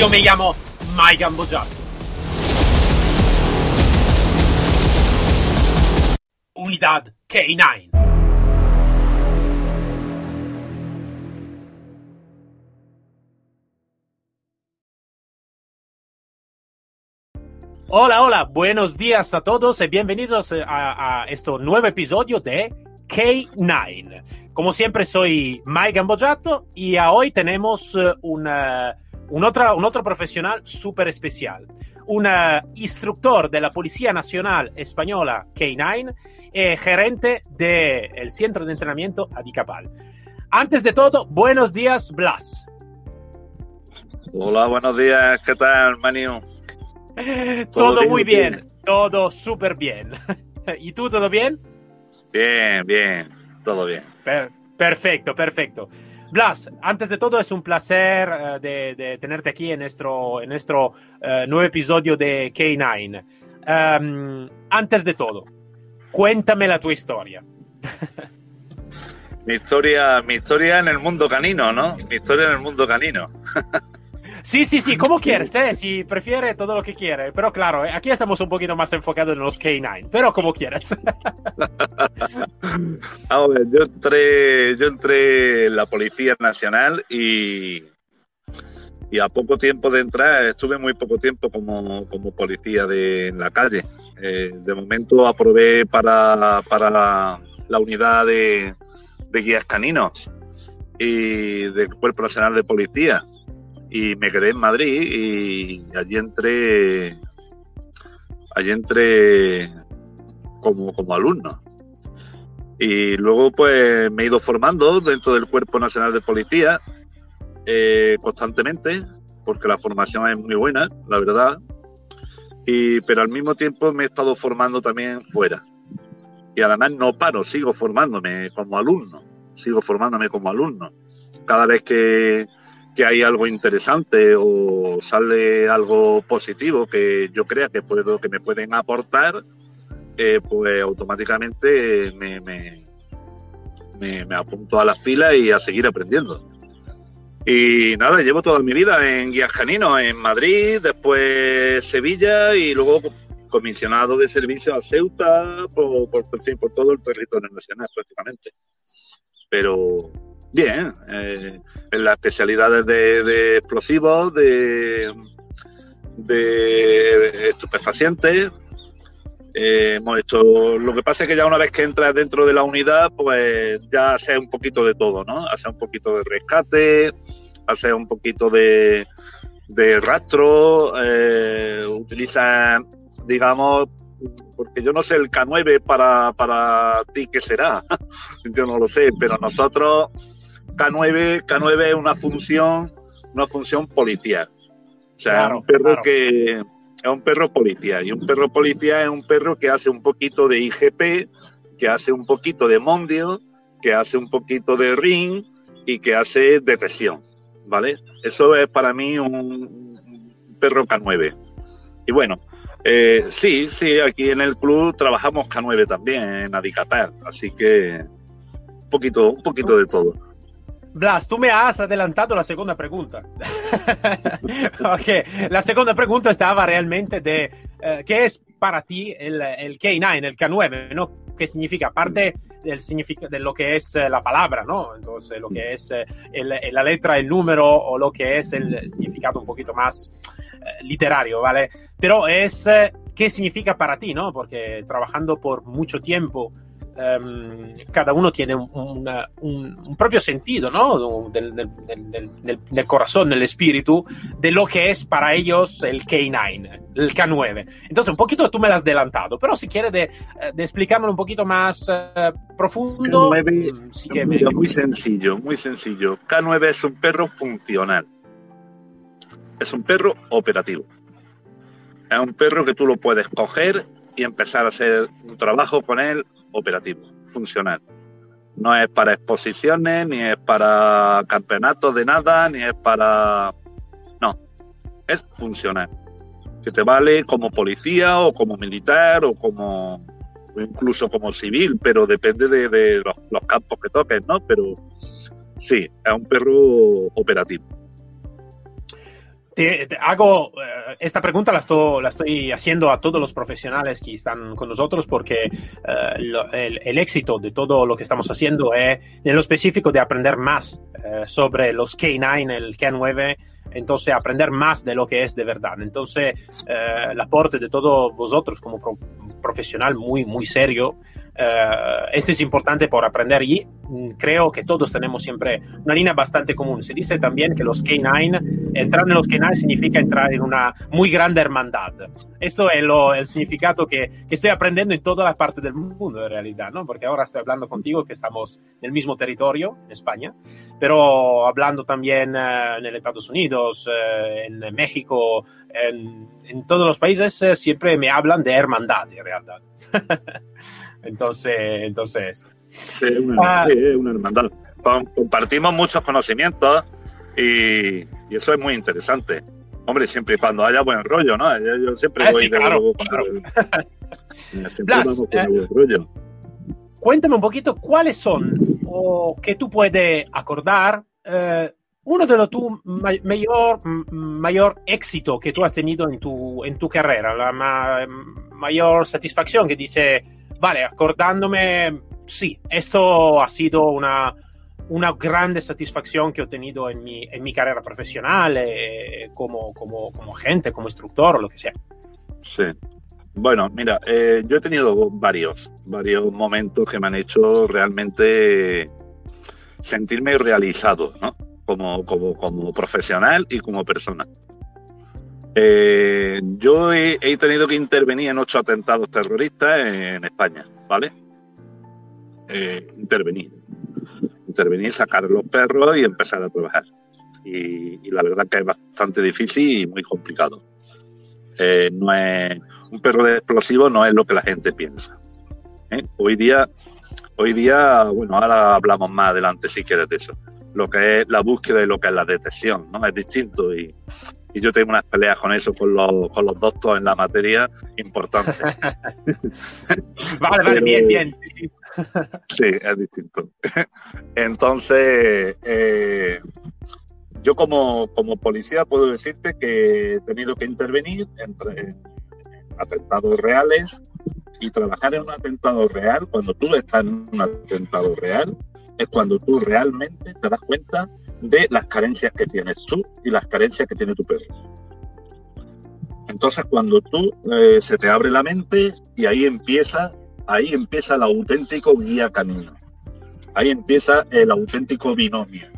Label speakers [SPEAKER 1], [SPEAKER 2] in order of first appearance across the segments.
[SPEAKER 1] Io mi chiamo Mike Gambogiato. Unidad K9. Hola, hola, buenos días a todos y bienvenidos a, a este nuevo episodio de K9. Como siempre, soy Mike Gambojato y hoy tenemos eh, una, un, otro, un otro profesional súper especial. Un eh, instructor de la Policía Nacional Española K9 y gerente del Centro de Entrenamiento Adicapal. Antes de todo, buenos días, Blas.
[SPEAKER 2] Hola, buenos días, ¿qué tal, Manio?
[SPEAKER 1] Todo, muy bien, todo súper bien. ¿Y tú, todo bien?
[SPEAKER 2] Bien, bien, todo bien.
[SPEAKER 1] perfecto, perfecto. Blas, antes de todo es un placer uh, de, tenerte aquí en nuestro, en nuestro uh, nuevo episodio de K9. Um, antes de todo, cuéntame la tu historia.
[SPEAKER 2] mi historia, mi historia en el mundo canino, ¿no? Mi historia en el mundo canino.
[SPEAKER 1] Sí, sí, sí, como quieres, ¿eh? Si prefiere todo lo que quiere. Pero claro, eh, aquí estamos un poquito más enfocados en los K9, pero como quieras.
[SPEAKER 2] a ver, yo entré, yo entré en la Policía Nacional y, y a poco tiempo de entrar, estuve muy poco tiempo como, como policía de, en la calle. Eh, de momento aprobé para, para la, la unidad de, de guías caninos y del Cuerpo Nacional de Policía y me quedé en Madrid y allí entré allí entré como, como alumno. Y luego pues me he ido formando dentro del Cuerpo Nacional de Policía eh, constantemente, porque la formación es muy buena, la verdad. Y, pero al mismo tiempo me he estado formando también fuera. Y además no paro, sigo formándome como alumno, sigo formándome como alumno. Cada vez que, que hay algo interesante o sale algo positivo que yo crea que puedo que me pueden aportar eh, pues automáticamente me, me, me, apunto a la fila y a seguir aprendiendo. Y nada llevo toda mi vida en guías caninos en Madrid después Sevilla y luego comisionado de servicio a Ceuta por, por, por todo el territorio nacional prácticamente. Pero Bien, eh, en las especialidades de, explosivos, de, estupefacientes. Eh, hemos hecho. Lo que pasa es que ya una vez que entras dentro de la unidad, pues ya hace un poquito de todo, ¿no? Hace un poquito de rescate, hace un poquito de, de rastro, eh, utiliza, digamos, porque yo no sé el K9 para, para ti qué será, yo no lo sé, pero nosotros K9, K9 es una función, una función policial. O sea, es un perro que es un perro policía. Y un perro policía es un perro que hace un poquito de IGP, que hace un poquito de mondio, que hace un poquito de ring y que hace detección. ¿Vale? Eso es para mí un perro K9. Y bueno, eh, sí, sí, aquí en el club trabajamos K9 también, en Adicatar. Así que un poquito, un poquito de todo.
[SPEAKER 1] Blas, tú me has adelantado la segunda pregunta. ok, la segunda pregunta estaba realmente de uh, qué es para ti el, el, K9, el K9, ¿no? ¿Qué significa? Aparte del significa, de lo que es la palabra, ¿no? Entonces, lo que es el, la letra, el número o lo que es el significado un poquito más literario, ¿vale? Pero es qué significa para ti, ¿no? Porque trabajando por mucho tiempo um, cada uno tiene un, un, un, propio sentido, ¿no? Del, del, del, del, corazón, del espíritu, de lo que es para ellos el K9, el K9. Entonces, un poquito tú me lo has adelantado, pero si quieres de, de explicármelo un poquito más uh, profundo,
[SPEAKER 2] K9, mm, sí que me... Muy sencillo, muy sencillo. K9 es un perro funcional. Es un perro operativo. Es un perro que tú lo puedes coger y empezar a hacer un trabajo con él operativo, funcional. No es para exposiciones, ni es para campeonatos de nada, ni es para... No, es funcional. Que te vale como policía o como militar o como o incluso como civil, pero depende de, los, campos que toques, ¿no? Pero sí, es un perro operativo.
[SPEAKER 1] Te, hago eh, esta pregunta la estoy, la estoy haciendo a todos los profesionales que están con nosotros porque eh, el, éxito de todo lo que estamos haciendo es en lo específico de aprender más eh, sobre los K9, el K9, entonces aprender más de lo que es de verdad. Entonces el aporte de todos vosotros como profesional muy, muy serio esto es importante por aprender y mm, creo que todos tenemos siempre una línea bastante común. Se dice también que los K9, entrar en los K9 significa entrar en una muy grande hermandad. Esto es lo, el significado que, que, estoy aprendiendo en toda la parte del mundo en realidad, ¿no? Porque ahora estoy hablando contigo que estamos en el mismo territorio, en España, pero hablando también uh, en Estados Unidos, en México, en, en, todos los países, siempre me hablan de hermandad en realidad. Entonces, entonces.
[SPEAKER 2] Sí, una, ah. una hermandad. Compartimos muchos conocimientos y, eso es muy interesante. Hombre, siempre y cuando haya buen rollo, ¿no? Yo, siempre ah, voy de claro,
[SPEAKER 1] Blas, eh, buen rollo. Cuéntame un poquito cuáles son, o que tú puedes acordar, eh, uno de los tu mayor, mayor éxito que tú has tenido en tu, en tu carrera, la mayor satisfacción que dice vale, acordándome, sí, esto ha sido una, una grande satisfacción que he tenido en mi, en mi carrera profesional, eh, como, como, como gente, como instructor o lo que sea.
[SPEAKER 2] Sí. Bueno, mira, eh, yo he tenido varios, varios momentos que me han hecho realmente sentirme realizado, ¿no? Como, como, como profesional y como persona. Eh, yo he, tenido que intervenir en ocho atentados terroristas en España, ¿vale? Eh, intervenir. Intervenir, sacar los perros y empezar a trabajar. Y, la verdad que es bastante difícil y muy complicado. Eh, no es, un perro de explosivo no es lo que la gente piensa. Hoy día, hoy día, bueno, ahora hablamos más adelante si quieres de eso. Lo que es la búsqueda y lo que es la detección, ¿no? Es distinto y, y yo tengo unas peleas con eso, con los, con los doctos en la materia importantes.
[SPEAKER 1] vale, vale, bien, bien.
[SPEAKER 2] Sí, es distinto. Entonces, eh, yo como, como policía puedo decirte que he tenido que intervenir entre atentados reales y trabajar en un atentado real, cuando tú estás en un atentado real, es cuando tú realmente te das cuenta de las carencias que tienes tú y las carencias que tiene tu perro. Entonces, cuando tú eh, se te abre la mente y ahí empieza, ahí empieza el auténtico guía camino. Ahí empieza el auténtico binomio.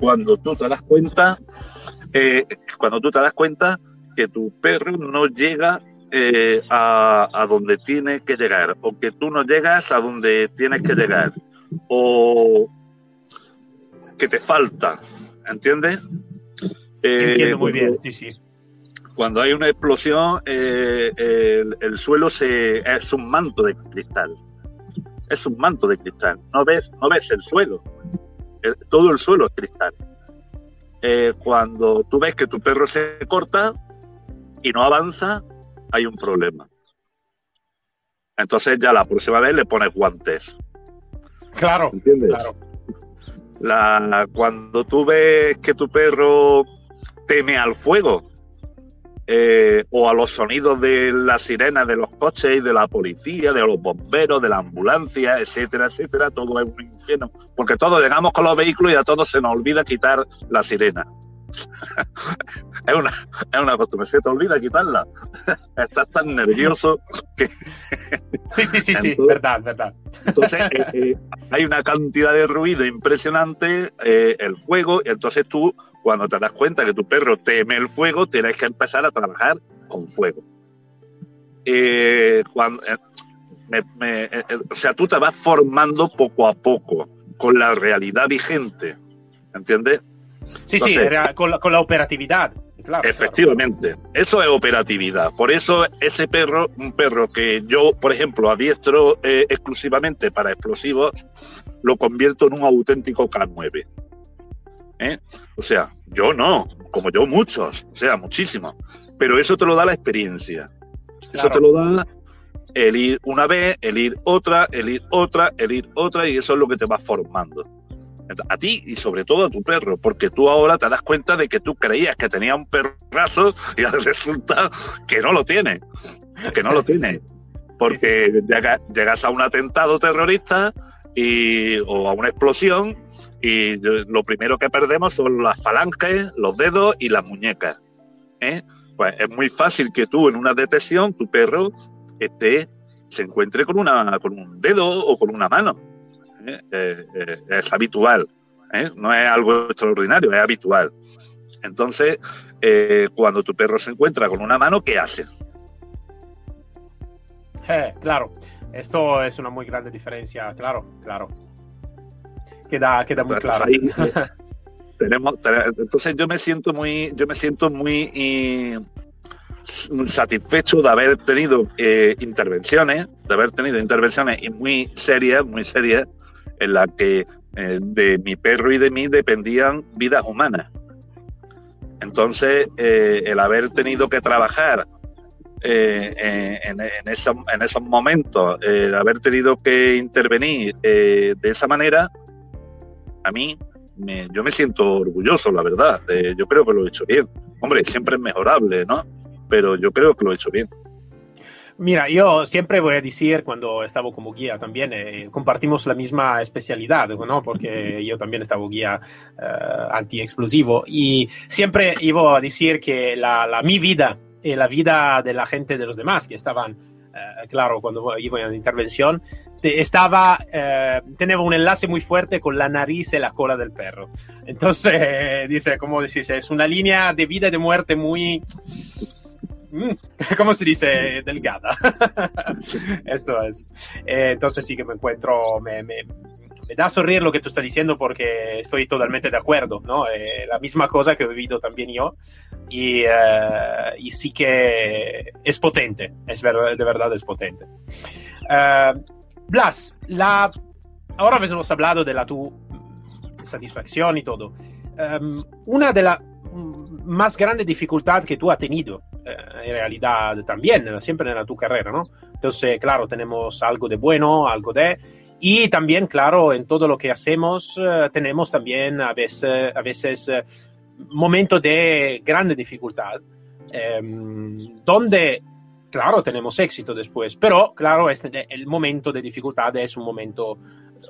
[SPEAKER 2] Cuando tú te das cuenta, eh, cuando tú te das cuenta que tu perro no llega eh, a, a, donde tiene que llegar, o que tú no llegas a donde tienes que llegar, o que te falta, ¿entiendes?
[SPEAKER 1] Entiendo muy bien, sí, sí.
[SPEAKER 2] Cuando hay una explosión, eh, el, suelo se, es un manto de cristal. Es un manto de cristal. No ves, no ves el suelo. todo el suelo es cristal. Eh, cuando tú ves que tu perro se corta y no avanza, hay un problema. Entonces ya la próxima vez le pones guantes.
[SPEAKER 1] Claro, ¿entiendes? Claro.
[SPEAKER 2] La, cuando tú ves que tu perro teme al fuego eh, o a los sonidos de la sirena de los coches de la policía, de los bomberos, de la ambulancia, etcétera, etcétera, todo es un infierno. Porque todos llegamos con los vehículos y a todos se nos olvida quitar la sirena. es, una, es una costumbre, se te olvida quitarla. Estás tan nervioso que...
[SPEAKER 1] sí, sí, sí, sí, verdad, verdad.
[SPEAKER 2] Entonces, eh, eh, hay una cantidad de ruido impresionante, eh, el fuego, y entonces tú, cuando te das cuenta que tu perro teme el fuego, tienes que empezar a trabajar con fuego. cuando, o sea, tú te vas formando poco a poco con la realidad vigente, ¿entiendes?
[SPEAKER 1] Sí, sí, con, la, operatividad.
[SPEAKER 2] efectivamente, eso es operatividad. Por eso ese perro, un perro que yo, por ejemplo, adiestro eh, exclusivamente para explosivos, lo convierto en un auténtico K9. ¿Eh? O sea, yo no, como yo muchos, o sea, muchísimos. Pero eso te lo da la experiencia. Eso te lo da el ir una vez, el ir otra, el ir otra, el ir otra, y eso es lo que te va formando. A ti y sobre todo a tu perro, porque tú ahora te das cuenta de que tú creías que tenía un perrazo y resulta que no lo tiene, que no lo tiene. Porque llegas a un atentado terrorista y, o a una explosión y lo primero que perdemos son las falanges, los dedos y las muñecas. ¿eh? Pues es muy fácil que tú en una detección, tu perro esté, se encuentre con, una, con un dedo o con una mano. ¿Eh? Eh, es habitual, no es algo extraordinario, es habitual. Entonces, cuando tu perro se encuentra con una mano, ¿qué hace?
[SPEAKER 1] claro, esto es una muy grande diferencia, claro, claro queda, queda muy claro.
[SPEAKER 2] tenemos, entonces yo me siento muy, yo me siento muy satisfecho de haber tenido eh, intervenciones, de haber tenido intervenciones muy serias, muy serias, en las que eh, de mi perro y de mí dependían vidas humanas. Entonces, eh, el haber tenido que trabajar en, en, esos momentos, el haber tenido que intervenir de esa manera, a mí, me, yo me siento orgulloso, la verdad. yo creo que lo he hecho bien. Hombre, siempre es mejorable, ¿no? Pero yo creo que lo he hecho bien.
[SPEAKER 1] Mira, yo siempre voy a decir, cuando estaba como guía también, eh, compartimos la misma especialidad, ¿no? Porque yo también estaba guía uh, anti-explosivo y siempre iba a decir que la, la, mi vida y la vida de la gente de los demás que estaban eh, claro, cuando iba en intervención, estaba, eh, tenía un enlace muy fuerte con la nariz y la cola del perro. Entonces, dice, como decís, es una línea de vida y de muerte muy, ¿cómo se dice? Delgada. Esto es. Eh, entonces sí que me encuentro, me, me, me da a sonreír lo que tú estás diciendo porque estoy totalmente de acuerdo, ¿no? Eh, la misma cosa que he vivido también yo y, uh, y sí que es potente, es ver, de verdad es potente. Uh, Blas, la, ahora hemos hablado de la tu satisfacción y todo. Um, una de las más grandes dificultades que tú has tenido, uh, en realidad también, siempre en la tu carrera, ¿no? Entonces, claro, tenemos algo de bueno, algo de y también, claro, en todo lo que hacemos uh, tenemos también a veces, a veces momentos de grande dificultad, um, donde, claro, tenemos éxito después, pero, claro, este, el momento de dificultad es un momento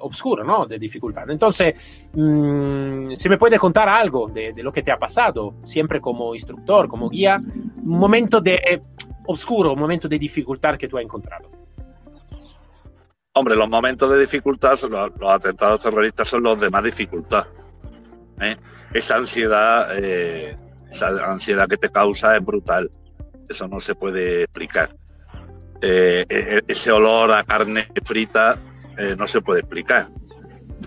[SPEAKER 1] oscuro, ¿no? De dificultad. Entonces, um, si me puede contar algo de, lo que te ha pasado, siempre como instructor, como guía, un momento de oscuro, un momento de dificultad que tú has encontrado.
[SPEAKER 2] Hombre, los momentos de dificultad, los, atentados terroristas son los de más dificultad. ¿eh? Esa ansiedad, eh, esa ansiedad que te causa es brutal. Eso no se puede explicar. Eh, e, e, ese olor a carne frita eh, no se puede explicar.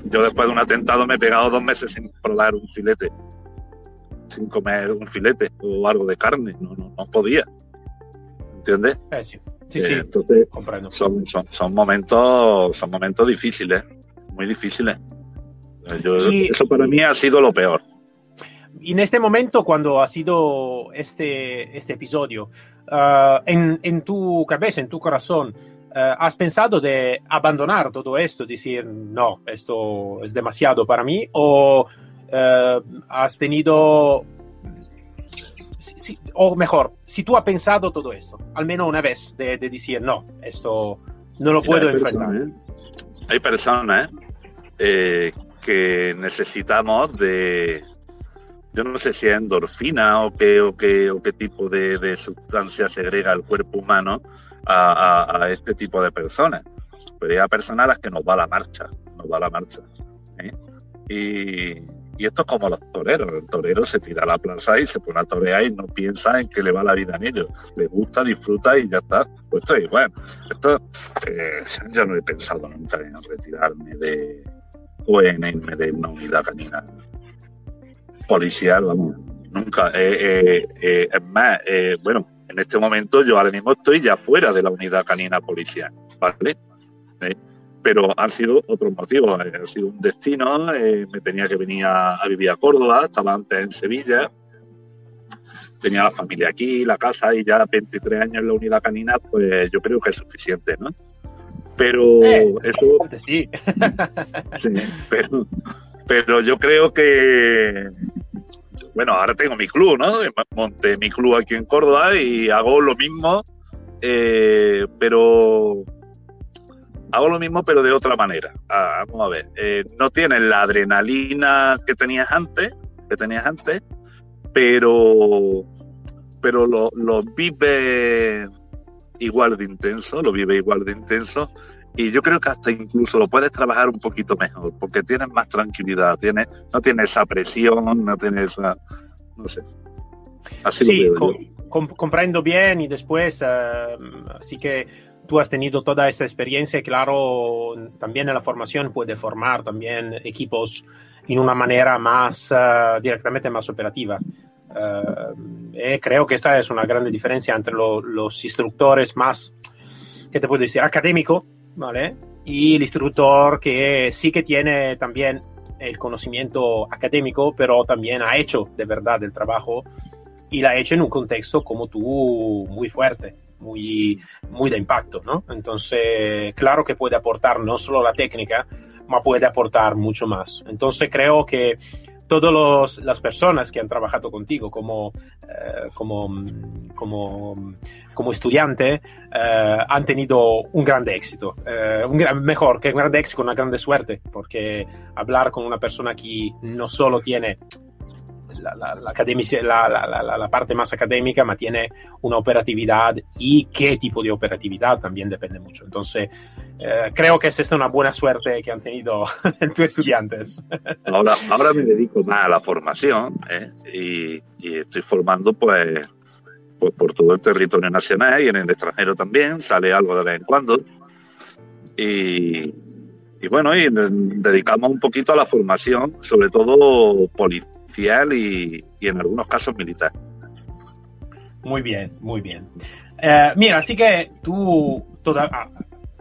[SPEAKER 2] Yo después de un atentado me he pegado dos meses sin probar un filete, sin comer un filete o algo de carne. No, no, no podía. ¿Entiendes?
[SPEAKER 1] Sí. Sí, sí,
[SPEAKER 2] Entonces, Son, son, son, momentos, son momentos difíciles, muy difíciles. Yo, y, eso para mí ha sido lo peor.
[SPEAKER 1] Y en este momento, cuando ha sido este, este episodio, uh, en, en, tu cabeza, en tu corazón, ¿has pensado de abandonar todo esto, decir, no, esto es demasiado para mí? ¿O uh, has tenido si, o mejor, si tú has pensado todo esto, al menos una vez, de, de decir, no, esto no lo puedo
[SPEAKER 2] hay
[SPEAKER 1] enfrentar.
[SPEAKER 2] Personas, ¿eh? Hay personas eh, que necesitamos de, yo no sé si es endorfina o qué, o qué, o qué tipo de, de sustancia segrega el cuerpo humano a, a, a, este tipo de personas. Pero hay personas a las que nos va la marcha, nos va la marcha. ¿eh? Y, y esto es como los toreros. El torero se tira a la plaza y se pone a torear y no piensa en que le va la vida en ellos. Le gusta, disfruta y ya está. Pues esto es igual. Esto, eh, yo no he pensado nunca en retirarme de o en irme de una unidad canina policial, vamos. Nunca. Eh, eh, eh es más, eh, bueno, en este momento yo ahora mismo estoy ya fuera de la unidad canina policial, ¿vale? Eh, pero han sido otros motivos. Eh, ha sido un destino, eh, me tenía que venir a, a, vivir a Córdoba, estaba antes en Sevilla, tenía la familia aquí, la casa y ya 23 años en la unidad canina, pues yo creo que es suficiente, ¿no? Pero
[SPEAKER 1] eh,
[SPEAKER 2] eso...
[SPEAKER 1] Sí.
[SPEAKER 2] sí, pero, Pero yo creo que, bueno, ahora tengo mi club, ¿no? Monté mi club aquí en Córdoba y hago lo mismo, eh, pero hago lo mismo, pero de otra manera. Ah, vamos a ver, eh, no tienes la adrenalina que tenías antes, que tenías antes, pero, pero lo, lo vive igual de intenso, lo vive igual de intenso y yo creo que hasta incluso lo puedes trabajar un poquito mejor porque tienes más tranquilidad, tienes, no tienes esa presión, no tienes esa, no sé.
[SPEAKER 1] Así sí, comprendo bien y después, uh, así que tú has tenido toda esa experiencia claro, también en la formación puede formar también equipos en una manera más uh, directamente más operativa. Uh, y creo que esta es una grande diferencia entre lo, los instructores más, ¿qué te puedo decir?, académico, ¿vale? Y el instructor que sí que tiene también el conocimiento académico, pero también ha hecho de verdad el trabajo y la ha hecho en un contexto como tú muy fuerte, muy, muy de impacto, ¿no? Entonces, claro que puede aportar no solo la técnica, ma puede aportar mucho más. Entonces, creo que todas las personas que han trabajado contigo como, eh, como, como, como, estudiante eh, han tenido un gran éxito, eh, un mejor que un gran éxito, una grande suerte, porque hablar con una persona que no solo tiene la, la, la, parte más académica, ma tiene una operatividad y qué tipo de operatividad también depende mucho. Entonces, eh, creo que es esta una buena suerte que han tenido tus estudiantes.
[SPEAKER 2] Ahora, ahora me dedico más a la formación ¿eh? y, y, estoy formando pues, pues por todo el territorio nacional y en el extranjero también, sale algo de vez en cuando. Y, y bueno, y dedicamos un poquito a la formación, sobre todo y, en algunos casos militar.
[SPEAKER 1] Muy bien, muy bien. Eh, mira, así que tú toda,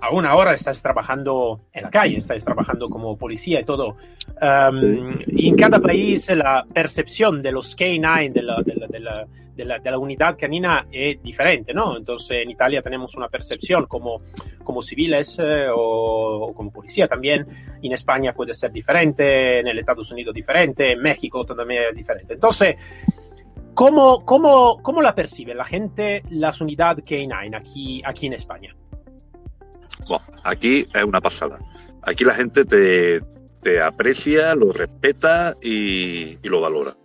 [SPEAKER 1] aún ahora estás trabajando en la calle, estás trabajando como policía y todo. Um, y en cada país la percepción de los K9, de la, de, la, de, la, de, la, de la, unidad canina, es diferente, ¿no? Entonces en Italia tenemos una percepción como, como civiles eh, o, o, como policía también. En España puede ser diferente, en el Estados Unidos diferente, en México también es diferente. Entonces, ¿cómo, cómo, cómo la percibe la gente las unidades K9 aquí, aquí en España?
[SPEAKER 2] Bueno, aquí es una pasada. Aquí la gente te, te aprecia, lo respeta y, y, lo valora.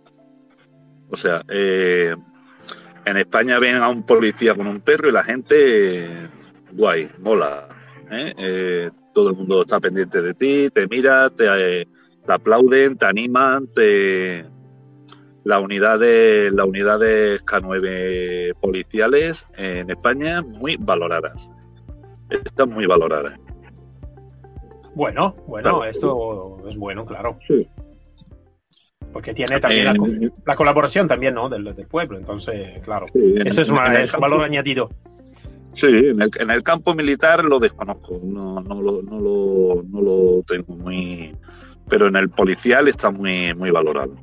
[SPEAKER 2] O sea, eh, en España ven a un policía con un perro y la gente, guay, mola. ¿eh? Eh, todo el mundo está pendiente de ti, te mira, te, te aplauden, te animan, te... La unidad de, las unidades K9 policiales en España muy valoradas está muy valorada.
[SPEAKER 1] Bueno, bueno, esto es bueno, claro. Sí. Porque tiene también la, colaboración también, ¿no? Del, pueblo, entonces, claro. eso es, un valor añadido.
[SPEAKER 2] Sí, en el, en el, campo militar lo desconozco, no, no, lo, no, lo, no lo tengo muy... Pero en el policial está muy, muy valorado.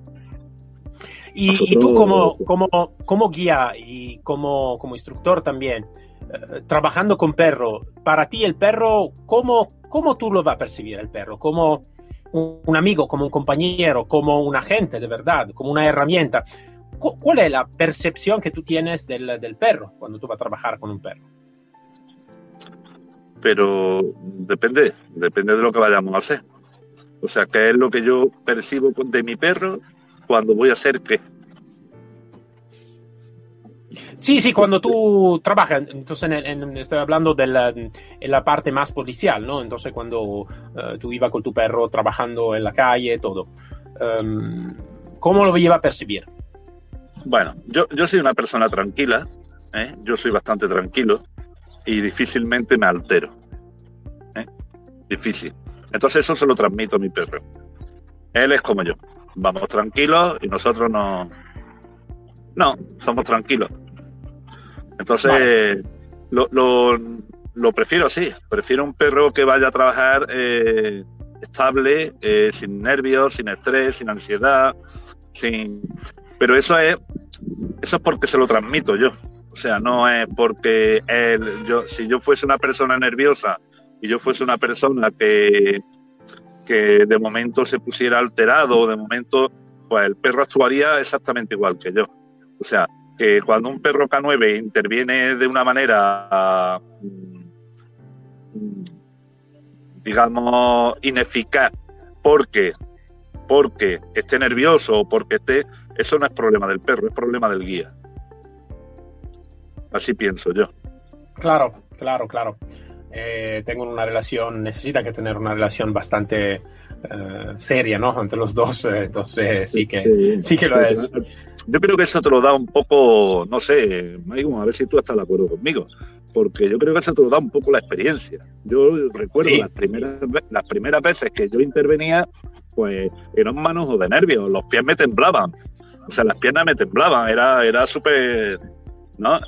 [SPEAKER 1] Y, y, tú como, como, como guía y como, como instructor también, eh, trabajando con perro, para ti el perro, ¿cómo, ¿cómo tú lo vas a percibir el perro? ¿Como un, amigo, como un compañero, como un agente de verdad, como una herramienta? ¿Cuál es la percepción que tú tienes del, del perro cuando tú vas a trabajar con un perro?
[SPEAKER 2] Pero depende, depende de lo que vayamos a hacer. O sea, ¿qué es lo que yo percibo de mi perro cuando voy a hacer qué?
[SPEAKER 1] Sí, sí, cuando tú trabajas, entonces estoy hablando de la, en la parte más policial, ¿no? Entonces cuando uh, tú ibas con tu perro trabajando en la calle, todo. Um, ¿Cómo lo iba a percibir?
[SPEAKER 2] Bueno, yo, yo soy una persona tranquila, ¿eh? yo soy bastante tranquilo y difícilmente me altero. ¿eh? Difícil. Entonces eso se lo transmito a mi perro. Él es como yo. Vamos tranquilos y nosotros no... No, somos tranquilos. Entonces, lo, lo, lo, prefiero así. Prefiero un perro que vaya a trabajar eh, estable, eh, sin nervios, sin estrés, sin ansiedad, sin. Pero eso es, eso es porque se lo transmito yo. O sea, no es porque él, yo, si yo fuese una persona nerviosa y yo fuese una persona que, que de momento se pusiera alterado, de momento, pues el perro actuaría exactamente igual que yo. O sea, que cuando un perro K9 interviene de una manera, mm, digamos, ineficaz, porque, porque esté nervioso o porque esté, eso no es problema del perro, es problema del guía. Así pienso yo.
[SPEAKER 1] Claro, claro, claro. Eh, tengo una relación, necesita que tener una relación bastante eh, seria, ¿no? Entre los dos, eh, entonces sí que, sí, que lo es.
[SPEAKER 2] Yo creo que eso te lo da un poco, no sé, a ver si tú estás de acuerdo conmigo, porque yo creo que eso te lo da un poco la experiencia. Yo recuerdo las, primeras, las primeras veces que yo intervenía, pues era un manojo de nervios, los pies me temblaban, o sea, las piernas me temblaban, era, era súper, ¿no?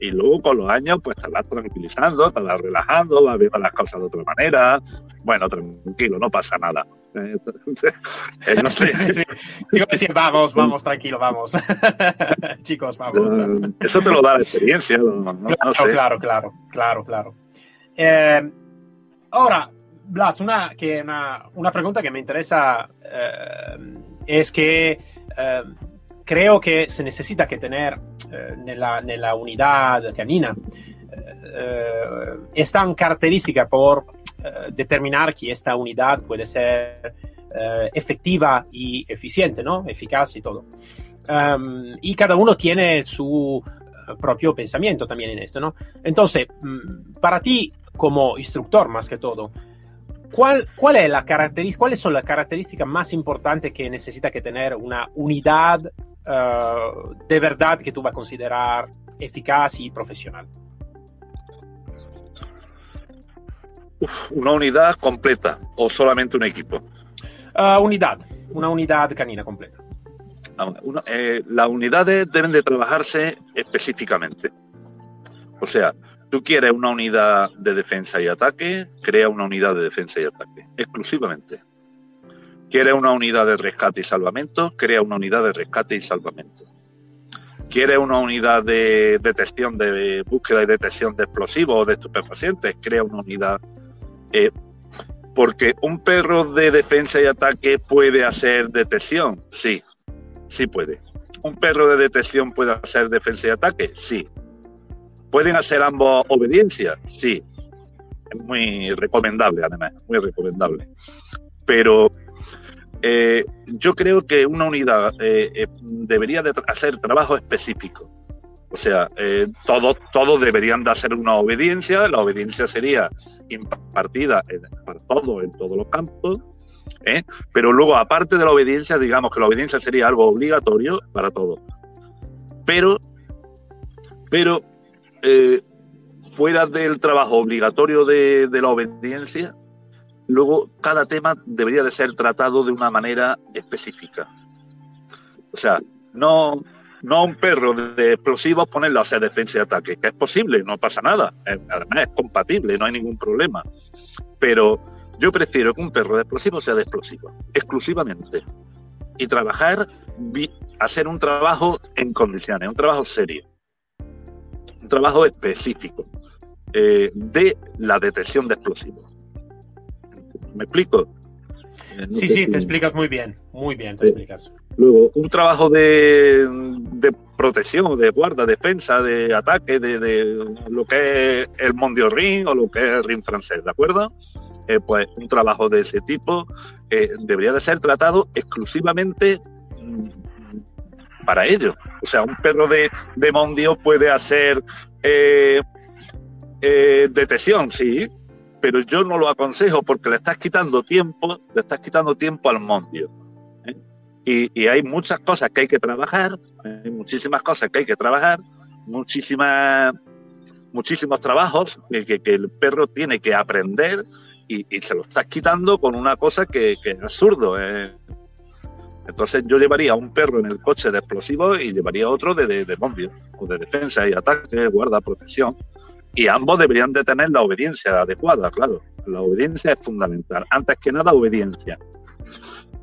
[SPEAKER 2] Y luego con los años pues te vas tranquilizando, te vas relajando, vas viendo las cosas de otra manera. Bueno, tranquilo, no pasa nada.
[SPEAKER 1] Eh, no sé. sí, sí, vamos, vamos, tranquilo, vamos. Chicos, vamos.
[SPEAKER 2] Eso te lo da la experiencia.
[SPEAKER 1] claro, claro, claro, claro, eh, ahora, Blas, una, que una, una, pregunta que me interesa eh, es que creo que se necesita que tener eh, nella, nella, unidad canina eh, esta característica por eh, determinar que esta unidad puede ser eh, efectiva y eficiente, ¿no? Eficaz y todo. Um, y cada uno tiene su eh, propio pensamiento también en esto, ¿no? Entonces, mm, para ti como instructor más que todo, ¿Cuál, cuál es la ¿Cuáles son las características más importantes que necesita que tener una unidad uh, de verdad que tú vas a considerar eficaz y profesional?
[SPEAKER 2] Uf, una unidad completa o solamente un equipo.
[SPEAKER 1] Uh, unidad, una unidad canina completa.
[SPEAKER 2] Ah, una, eh, las unidades deben de trabajarse específicamente. O sea, Tú quieres una unidad de defensa y ataque, crea una unidad de defensa y ataque, exclusivamente. Quieres una unidad de rescate y salvamento, crea una unidad de rescate y salvamento. Quieres una unidad de detección de búsqueda y detección de explosivos o de estupefacientes, crea una unidad. Eh, porque un perro de defensa y ataque puede hacer detección, sí, sí puede. ¿Un perro de detección puede hacer defensa y ataque? Sí, ¿Pueden hacer ambos obediencia? Sí. Es muy recomendable, además, muy recomendable. Pero eh, yo creo que una unidad eh, eh, debería de hacer trabajo específico. O sea, todos, todos deberían de hacer una obediencia. La obediencia sería impartida para todos en todos los campos. Pero luego, aparte de la obediencia, digamos que la obediencia sería algo obligatorio para todos. Pero, pero eh, fuera del trabajo obligatorio de, la obediencia, luego cada tema debería de ser tratado de una manera específica. O sea, no, no a un perro de explosivos ponerlo a hacer defensa y ataque, que es posible, no pasa nada. Además es compatible, no hay ningún problema. Pero yo prefiero que un perro de explosivos sea de explosivos, exclusivamente. Y trabajar, hacer un trabajo en condiciones, un trabajo serio trabajo específico eh, de la detección de explosivos. ¿Me explico?
[SPEAKER 1] Eh, sí, sí, te explicas muy bien, muy bien te explicas.
[SPEAKER 2] Luego, un trabajo de, de, protección, de guarda, defensa, de ataque, de, lo que es el Mondio Ring o lo que es el Ring francés, ¿de acuerdo? Eh, pues un trabajo de ese tipo debería de ser tratado exclusivamente mm, para ello. O sea, un perro de, de Mondio puede hacer eh, eh, detección, sí, pero yo no lo aconsejo porque le estás quitando tiempo, le estás quitando tiempo al Mondio. ¿eh? Y, hay muchas cosas que hay que trabajar, hay muchísimas cosas que hay que trabajar, muchísimas, muchísimos trabajos que, el perro tiene que aprender y, se lo estás quitando con una cosa que, es absurdo. ¿eh? Entonces yo llevaría un perro en el coche de explosivos y llevaría otro de, de, o de defensa y ataque, guarda, protección. Y ambos deberían de tener la obediencia adecuada, claro. La obediencia es fundamental. Antes que nada, obediencia.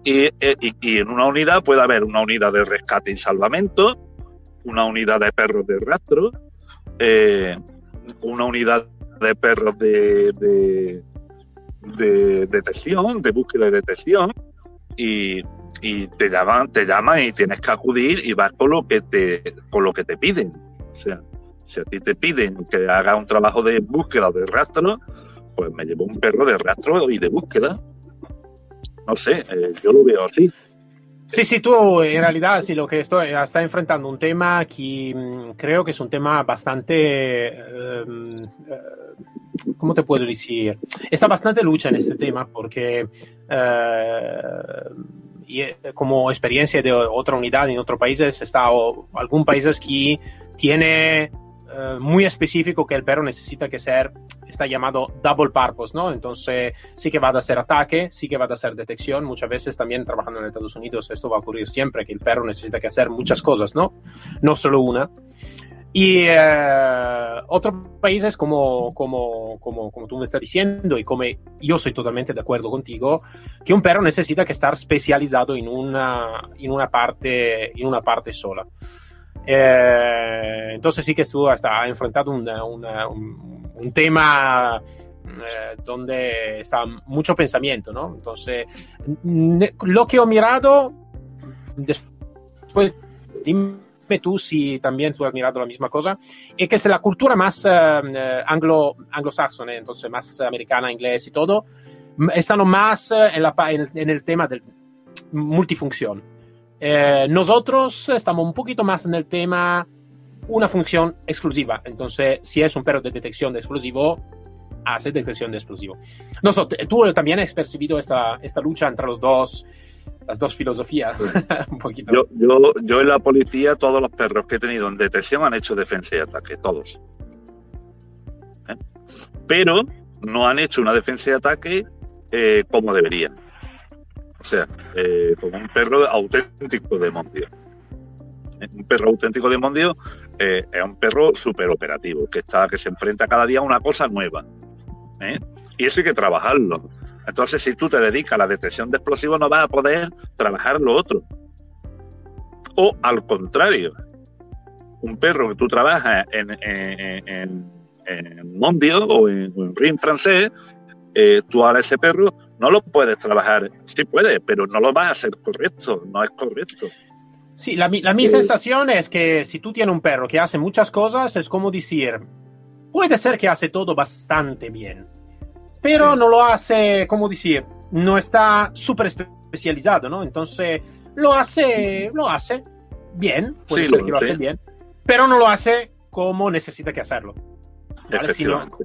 [SPEAKER 2] Y, eh, en una unidad puede haber una unidad de rescate y salvamento, una unidad de perros de rastro, eh, una unidad de perros de, de detección, de búsqueda y detección, y, y, te llaman, te llaman y tienes que acudir y vas con lo que te, con lo que te piden. O sea, si a ti te piden que haga un trabajo de búsqueda o de rastro, pues me llevo un perro de rastro y de búsqueda. No sé, eh, yo lo veo así.
[SPEAKER 1] Sí, sí, tú en realidad sí lo que estoy está enfrentando un tema que mm, creo que es un tema bastante, um, ¿cómo te puedo decir? Está bastante lucha en este tema porque uh, y, como experiencia de otra unidad en otros países, está o, algún países que tiene uh, muy específico que el perro necesita que ser, está llamado double purpose, ¿no? Entonces sí que va a hacer ataque, sí que va a hacer detección. Muchas veces también trabajando en Estados Unidos esto va a ocurrir siempre, que el perro necesita que hacer muchas cosas, ¿no? No solo una. Y uh, otros países, como, como, como, como tú me estás diciendo, y como yo soy totalmente de acuerdo contigo, que un perro necesita que estar especializado en una, en una, parte, en una parte sola. Eh, entonces sí que tú hasta enfrentado una, una, un, un, tema eh, donde está mucho pensamiento, ¿no? Entonces, lo que he mirado, después dime tú si también tú has mirado la misma cosa, es que es la cultura más eh, anglo, anglosaxone, entonces más americana, inglés y todo, están más en, la, en, en el tema del multifunción. Eh, nosotros estamos un poquito más en el tema una función exclusiva. Entonces, si es un perro de detección de explosivo, hace detección de explosivo. No sé, tú también has percibido esta, esta lucha entre los dos, las dos filosofías. un poquito.
[SPEAKER 2] Yo, yo, yo en la policía, todos los perros que he tenido en detección han hecho defensa y ataque, todos. ¿Eh? Pero no han hecho una defensa y ataque eh, como deberían. O sea, eh, como un perro auténtico de Mondio. Un perro auténtico de Mondio eh, es un perro súper operativo, que, está, que se enfrenta cada día a una cosa nueva. ¿eh? Y eso hay que trabajarlo. Entonces, si tú te dedicas a la detección de explosivos, no vas a poder trabajar lo otro. O al contrario, un perro que tú trabajas en, en, Mondio o en, en francés, eh, tú ahora ese perro no lo puedes trabajar. Sí puede, pero no lo vas a hacer correcto, no es correcto.
[SPEAKER 1] Sí, la, la mi sensación es que si tú tienes un perro que hace muchas cosas, es como decir, puede ser que hace todo bastante bien, pero sí. no lo hace, como decir, no está súper especializado, ¿no? Entonces, lo hace, lo hace bien, puede
[SPEAKER 2] Sí,
[SPEAKER 1] ser
[SPEAKER 2] lo-
[SPEAKER 1] que lo hace bien, pero no lo hace como necesita que hacerlo. ¿Vale?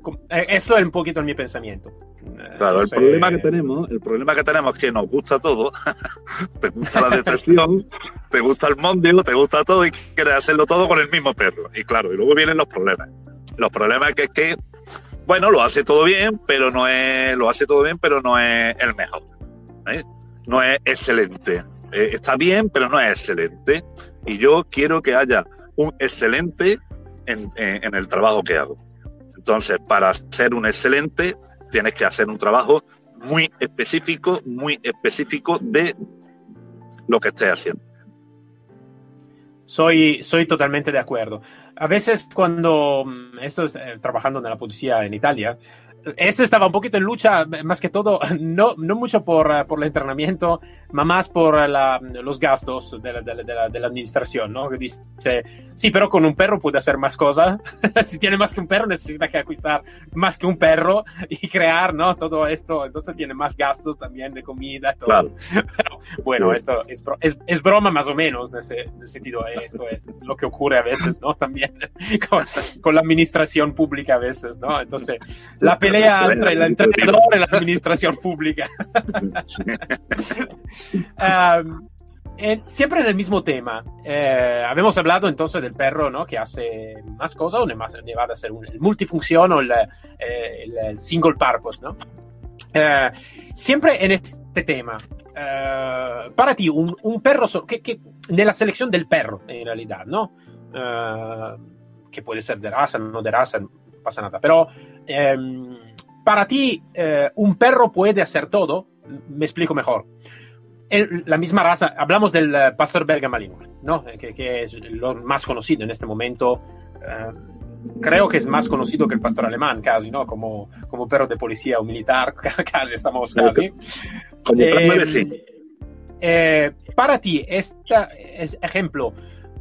[SPEAKER 1] Com- eh, esto es un poquito en mi pensamiento. Eh,
[SPEAKER 2] Claro, el problema que tenemos, el problema que tenemos es que nos gusta todo, te gusta la detección, te gusta el mondio, te gusta todo y quieres hacerlo todo con el mismo perro. Y claro, y luego vienen los problemas. Los problemas que es que, bueno, lo hace todo bien, pero no es, lo hace todo bien, pero no es el mejor. ¿eh? No es excelente. Eh, está bien, pero no es excelente. Y yo quiero que haya un excelente en, en- en el trabajo que hago. Entonces, para ser un excelente, tienes que hacer un trabajo muy específico, muy específico de lo que estés haciendo.
[SPEAKER 1] Soy, soy totalmente de acuerdo. A veces cuando mm, estoy eh, trabajando en la policía en Italia, eso estaba un poquito en lucha, más que todo, no, no mucho por, eh, por el entrenamiento, más por la- los gastos de la, de la- de la- administración, ¿no? Que dice, sí, pero con un perro puede hacer más cosas. si tiene más que un perro, necesita que acquistar más que un perro y crear, ¿no? Todo esto, entonces tiene más gastos también de comida, todo.
[SPEAKER 2] Claro.
[SPEAKER 1] Pero, bueno,
[SPEAKER 2] Sí.
[SPEAKER 1] esto es, es, es broma más o menos en ese, en ese sentido. eh, Esto es lo que ocurre a veces, ¿no? También con, con la administración pública a veces, ¿no? Entonces, la pelea entre el entrenador y la administración pública. Um, en- siempre en el mismo tema. Eh, habíamos hablado entonces del perro, ¿no? Que hace más cosas, o ne más- ne va a ser un, el multifunción o el, eh, el- el single purpose, ¿no? Eh, siempre en este tema, eh, para ti, un, un perro, so- que, que, nella selección del perro, en realidad, ¿no? Eh, que puede ser de raza, no de raza, no pasa nada. Pero em, para ti, eh, un perro puede hacer todo. Me explico mejor. El- la misma raza, hablamos del eh, pastor belga malinois, ¿no? Eh, Que, que es lo más conocido en este momento. creo que es más conocido que el pastor alemán, casi, ¿no? Como, como perro de policía o militar, casi estamos casi.
[SPEAKER 2] Eh, sí.
[SPEAKER 1] Eh, para ti, este ejemplo,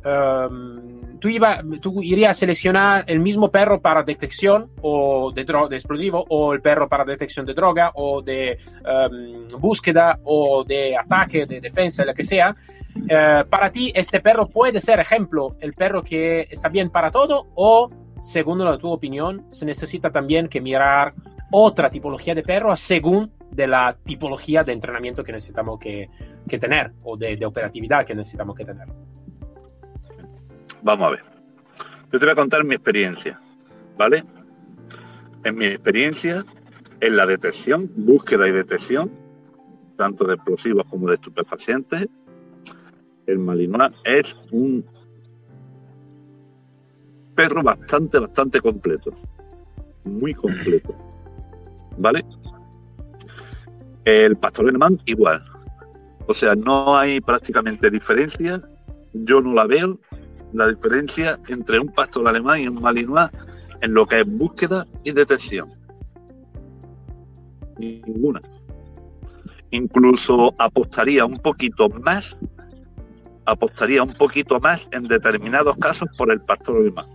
[SPEAKER 1] um, ¿tú, iba, ¿tú irías a seleccionar el mismo perro para detección o de, de explosivo o el perro para detección de droga o de um, búsqueda o de ataque, de defensa, lo que sea? Uh, para ti, este perro puede ser ejemplo, el perro que está bien para todo o, según la, tu opinión, se necesita también que mirar otra tipología de perro según de la tipología de entrenamiento que necesitamos que, que tener o de, de, operatividad que necesitamos que tener.
[SPEAKER 2] Vamos a ver. Yo te voy a contar mi experiencia, ¿vale? En mi experiencia, en la detección, búsqueda y detección, tanto de explosivos como de estupefacientes, el Malinois es un perro bastante, bastante completo. Muy completo. ¿Vale? El pastor alemán igual. O sea, no hay prácticamente diferencia. Yo no la veo, la diferencia entre un pastor alemán y un malinois en lo que es búsqueda y detección. Ninguna. Incluso apostaría un poquito más, apostaría un poquito más en determinados casos por el pastor alemán.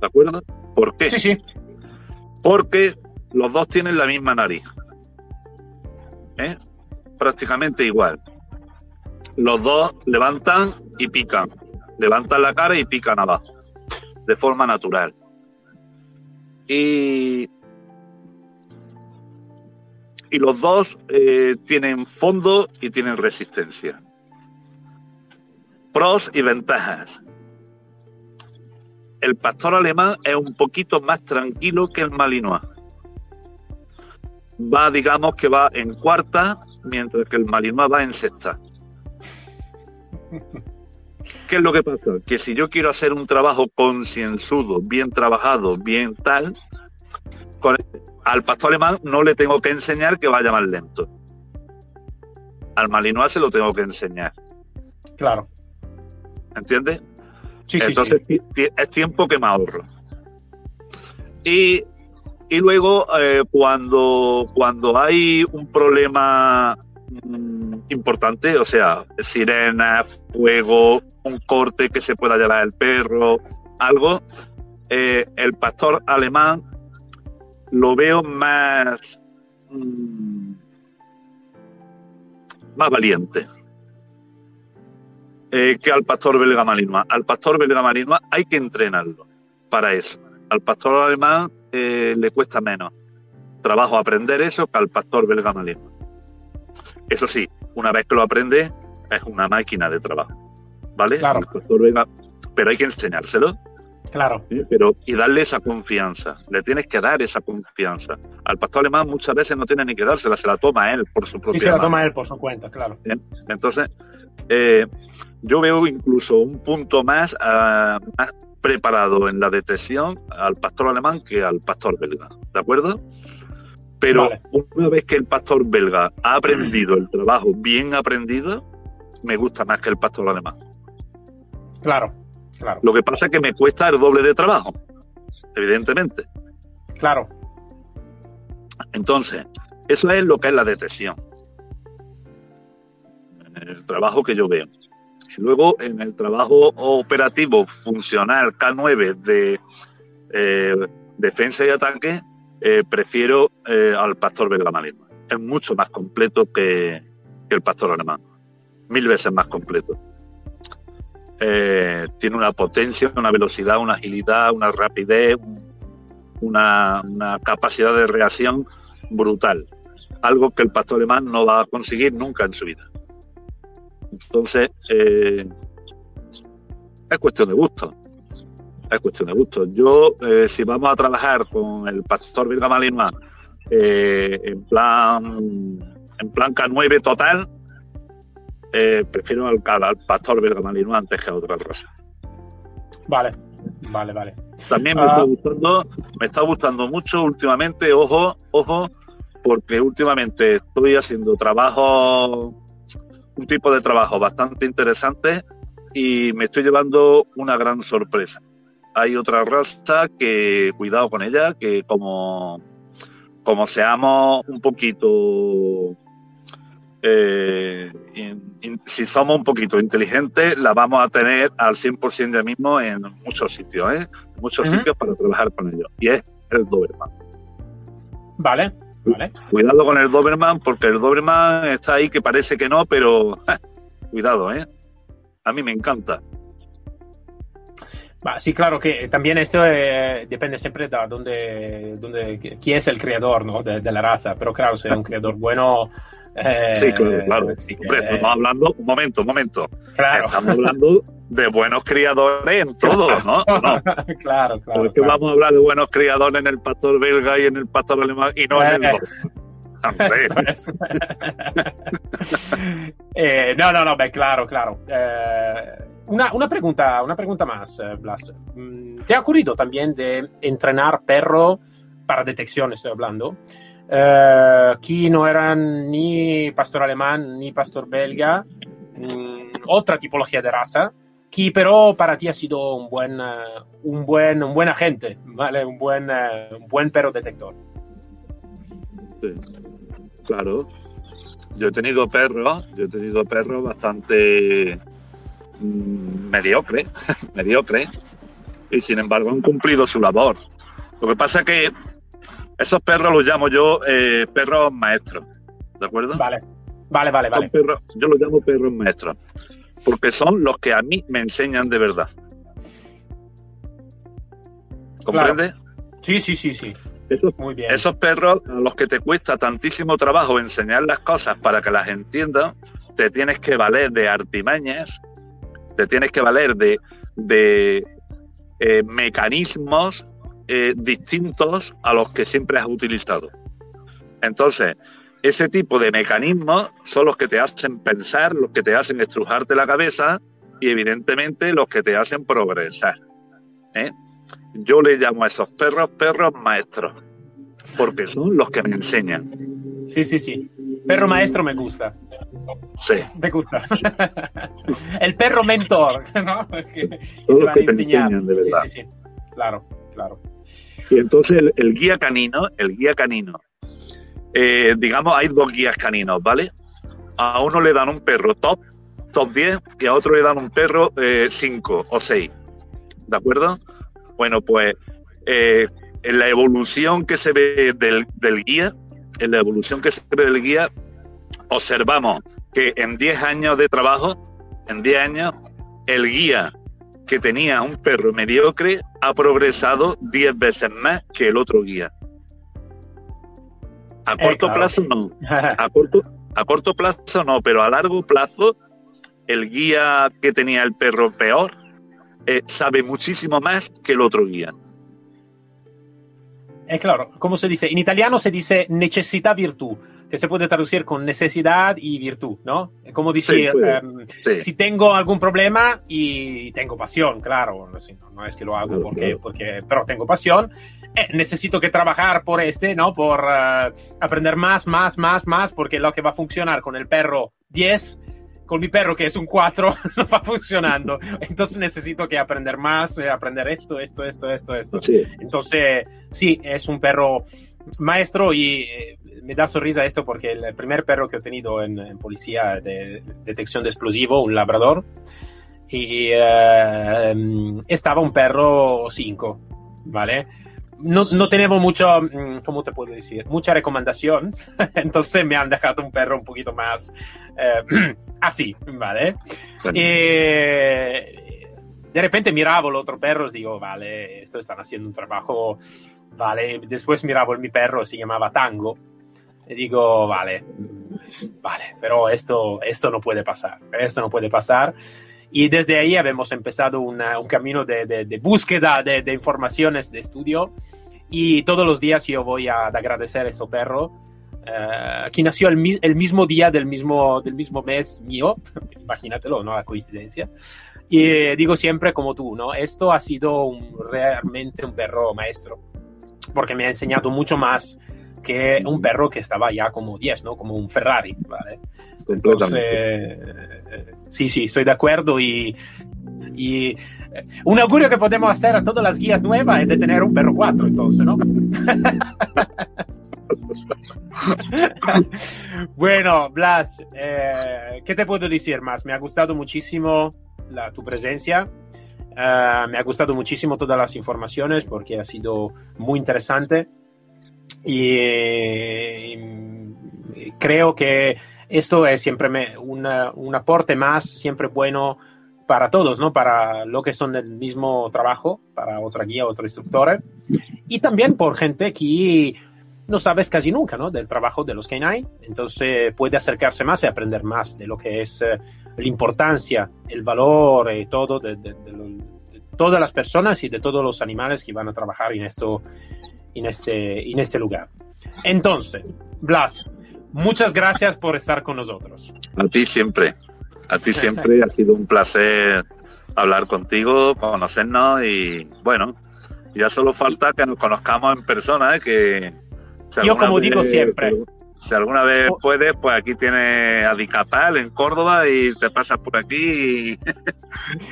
[SPEAKER 2] ¿De acuerdo? ¿Por qué?
[SPEAKER 1] Sí, sí.
[SPEAKER 2] Porque los dos tienen la misma nariz. ¿eh? Prácticamente igual. Los dos levantan y pican. Levantan la cara y pican abajo. De forma natural. Y, y los dos eh, tienen fondo y tienen resistencia. Pros y ventajas. El pastor alemán es un poquito más tranquilo que el malinois va, digamos que va en cuarta, mientras que el Malinois va en sexta. ¿Qué es lo que pasa? Que si yo quiero hacer un trabajo concienzudo, bien trabajado, bien tal, al pastor alemán no le tengo que enseñar que vaya más lento. Al Malinois se lo tengo que enseñar.
[SPEAKER 1] Claro.
[SPEAKER 2] ¿Entiendes? Sí, Entonces sí, es tiempo que me ahorro. Y y luego, eh, cuando, cuando hay un problema mm, importante, o sea, sirena, fuego, un corte que se pueda llevar el perro, algo, eh, el pastor alemán lo veo más, mm, más valiente eh, que al pastor belga malinois. Al pastor belga malinois hay que entrenarlo para eso. Al pastor alemán eh, le cuesta menos trabajo aprender eso que al pastor belga malinois. Eso sí, una vez que lo aprende, es una máquina de trabajo. ¿Vale?
[SPEAKER 1] Claro.
[SPEAKER 2] pero hay que enseñárselo.
[SPEAKER 1] Claro.
[SPEAKER 2] Pero, y darle esa confianza. Le tienes que dar esa confianza. Al pastor alemán muchas veces no tiene ni que dársela, se la toma él por su propia.
[SPEAKER 1] Y se la toma él por su cuenta, claro.
[SPEAKER 2] Entonces, eh, yo veo incluso un punto más, uh, más preparado en la detección al pastor alemán que al pastor belga, ¿de acuerdo? Pero una vez que el pastor belga ha aprendido el trabajo bien aprendido, me gusta más que el pastor alemán.
[SPEAKER 1] Claro, claro.
[SPEAKER 2] Lo que pasa es que me cuesta el doble de trabajo, evidentemente.
[SPEAKER 1] Claro.
[SPEAKER 2] Entonces, eso es lo que es la detección. El trabajo que yo veo. Luego, en el trabajo operativo funcional K9 de eh, defensa y ataque, eh, prefiero eh, al pastor belga malinois. Es mucho más completo que, el pastor alemán. Mil veces más completo. tiene una potencia, una velocidad, una agilidad, una rapidez, una, una capacidad de reacción brutal. Algo que el pastor alemán no va a conseguir nunca en su vida. Entonces, eh, es cuestión de gusto. Es cuestión de gusto. Yo, eh, si vamos a trabajar con el pastor Virga eh, en plan en plan K9 total, prefiero al, al pastor Virga antes que a otra raza.
[SPEAKER 1] Vale, vale, vale.
[SPEAKER 2] También me está ah. gustando, me está gustando mucho últimamente, ojo, ojo, porque últimamente estoy haciendo trabajo un tipo de trabajo bastante interesante y me estoy llevando una gran sorpresa. Hay otra raza que, cuidado con ella, que como, como seamos un poquito eh, si somos un poquito inteligentes, la vamos a tener al 100% ya mismo en muchos sitios, ¿eh? muchos sitios para trabajar con ellos. Y es el Doberman.
[SPEAKER 1] Vale, vale.
[SPEAKER 2] Cuidado con el Doberman, porque el Doberman está ahí que parece que no, pero cuidado, ¿eh? A mí me encanta.
[SPEAKER 1] Sí, claro que también esto eh, depende siempre de dónde, dónde, quién es el creador ¿no? de, de, la raza, pero claro, si es un creador bueno,
[SPEAKER 2] eh, sí, claro. estamos hablando, un momento, un momento. Estamos hablando de buenos criadores en todo, ¿no?
[SPEAKER 1] claro, claro.
[SPEAKER 2] Porque vamos a hablar de buenos criadores en el pastor belga y en el pastor alemán y no en el.
[SPEAKER 1] eh, no, no, no, claro, claro. Eh, una, una, pregunta, una pregunta más, eh, Blas. Mm, ¿Te ha ocurrido también de entrenar perro para detección, estoy hablando? Eh, aquí no eran ni pastor alemán ni pastor belga, mm, otra tipología de raza, que pero para ti ha sido un buen, eh, un buen, un buen agente, ¿vale? Un buen, eh, un buen perro detector.
[SPEAKER 2] Sí, claro. Yo he tenido perros, yo he tenido perros bastante mm, mediocre, mediocre, y sin embargo han cumplido su labor. Lo que pasa es que esos perros los llamo yo eh, perros maestros, ¿de acuerdo?
[SPEAKER 1] Vale, vale, vale. vale.
[SPEAKER 2] yo los llamo perros maestros, porque son los que a mí me enseñan de verdad. ¿Comprendes?
[SPEAKER 1] Sí, sí, sí, sí.
[SPEAKER 2] Esos, Muy bien. esos perros a los que te cuesta tantísimo trabajo enseñar las cosas para que las entiendan, te tienes que valer de artimañas, te tienes que valer de, de eh, mecanismos eh, distintos a los que siempre has utilizado. Entonces, ese tipo de mecanismos son los que te hacen pensar, los que te hacen estrujarte la cabeza y evidentemente los que te hacen progresar. ¿eh? Yo le llamo a esos perros perros maestros, porque son los que me enseñan.
[SPEAKER 1] Sí, sí, sí. Perro maestro me gusta.
[SPEAKER 2] Sí.
[SPEAKER 1] Me gusta. El perro mentor, ¿no?
[SPEAKER 2] Que, que te enseñan de verdad.
[SPEAKER 1] Sí, sí, sí. Claro, claro.
[SPEAKER 2] Y entonces el, guía canino, el guía canino, eh, digamos, hay dos guías caninos, ¿vale? A uno le dan un perro top, top 10, y a otro le dan un perro 5 eh, o 6. ¿De acuerdo? Bueno, pues eh, en la evolución que se ve del, del, guía, en la evolución que se ve del guía, observamos que en 10 años de trabajo, en 10 años, el guía que tenía un perro mediocre ha progresado 10 veces más que el otro guía. A eh, corto plazo no. A corto, a corto plazo no, pero a largo plazo el guía que tenía el perro peor eh, sabe muchísimo más que el otro guía.
[SPEAKER 1] Es claro, como se dice, en italiano se dice necesita virtud que se puede traducir con necesidad y virtud, ¿no? Como decir, em, si tengo algún problema y tengo pasión, claro, no, es que lo hago porque, porque, pero tengo pasión, eh, necesito que trabajar por este, ¿no? Por eh, aprender más, más, más, más, porque lo que va a funcionar con el perro 10 con mi perro que es un 4 no va funcionando. Entonces necesito que aprender más, eh, aprender esto, esto, esto, esto, esto. Entonces, sí, es un perro maestro y eh, me da sonrisa esto porque el primer perro que he tenido en, policía de detección de explosivo, un labrador, y eh, estaba un perro 5, ¿vale? No, no tenemos mucho, mm, ¿cómo te puedo decir? Mucha recomendación, entonces me han dejado un perro un poquito más eh, así, ¿vale? Y de repente miraba los otros perros, digo, vale, esto están haciendo un trabajo vale, después miraba mi perro, se llamaba Tango, y digo, vale, vale, pero esto, esto no puede pasar, esto no puede pasar. Y desde ahí hemos empezado un camino de, de, búsqueda de, de, informaciones, de estudio. Y todos los días yo voy a agradecer a este perro, uh, que nació el, el, mismo día del mismo, del mismo mes mío, imagínatelo, ¿no? La coincidencia. Y digo siempre como tú, ¿no? Esto ha sido un, realmente un perro maestro porque me ha enseñado mucho más que un perro que estaba ya como 10, ¿no? Como un Ferrari, ¿vale? Entonces, eh, sí, sí, estoy de acuerdo y, y eh, un augurio que podemos hacer a todas las guías nuevas es de tener un perro 4, entonces, ¿no? bueno, Blas, eh, ¿qué te puedo decir más? Me ha gustado muchísimo la, tu presencia. Uh, me ha gustado muchísimo todas las informaciones porque ha sido muy interesante y, y creo que esto es siempre me, una, un aporte más, siempre bueno para todos, ¿no? Para lo que son del mismo trabajo, para otra guía, otro instructor, y también por gente que no sabes casi nunca, ¿no? Del trabajo de los K9, entonces puede acercarse más y aprender más de lo que es eh, la importancia, el valor y todo de, de, de, lo, de, todas las personas y de todos los animales que van a trabajar en, esto, en, este, en este lugar. Entonces, Blas, muchas gracias por estar con nosotros.
[SPEAKER 2] A ti siempre, a ti siempre ha sido un placer hablar contigo, conocernos y bueno, ya solo falta que nos conozcamos en persona, ¿eh? que
[SPEAKER 1] si yo como vez, digo siempre.
[SPEAKER 2] Si alguna vez oh. puedes, pues aquí tienes a Dicatal en Córdoba y te pasas por aquí. Y...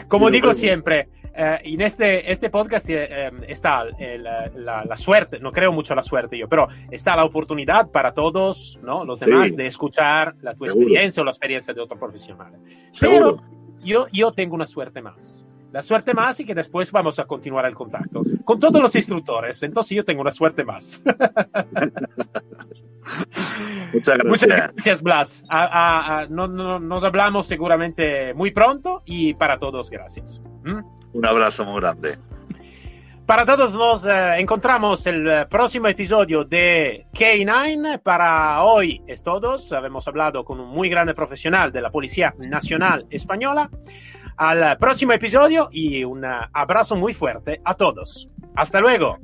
[SPEAKER 1] Como digo siempre, eh, en este, este podcast eh, está el, la, la, suerte, no creo mucho la suerte yo, pero está la oportunidad para todos, ¿no? Los demás, sí. de escuchar la tu Seguro. experiencia o la experiencia de otro profesional. Seguro. Pero yo, yo tengo una suerte más la suerte más y que después vamos a continuar el contacto con todos los instructores. Entonces yo tengo una suerte más.
[SPEAKER 2] Muchas gracias.
[SPEAKER 1] Muchas gracias, Blas. A, a, a, no, no, nos hablamos seguramente muy pronto y para todos, gracias.
[SPEAKER 2] ¿Mm? Un abrazo muy grande.
[SPEAKER 1] Para todos nos eh, encontramos el próximo episodio de K9. Para hoy es todo. Hemos hablado con un muy grande profesional de la Policía Nacional Española al próximo episodio y un abrazo muy fuerte a todos. Hasta luego.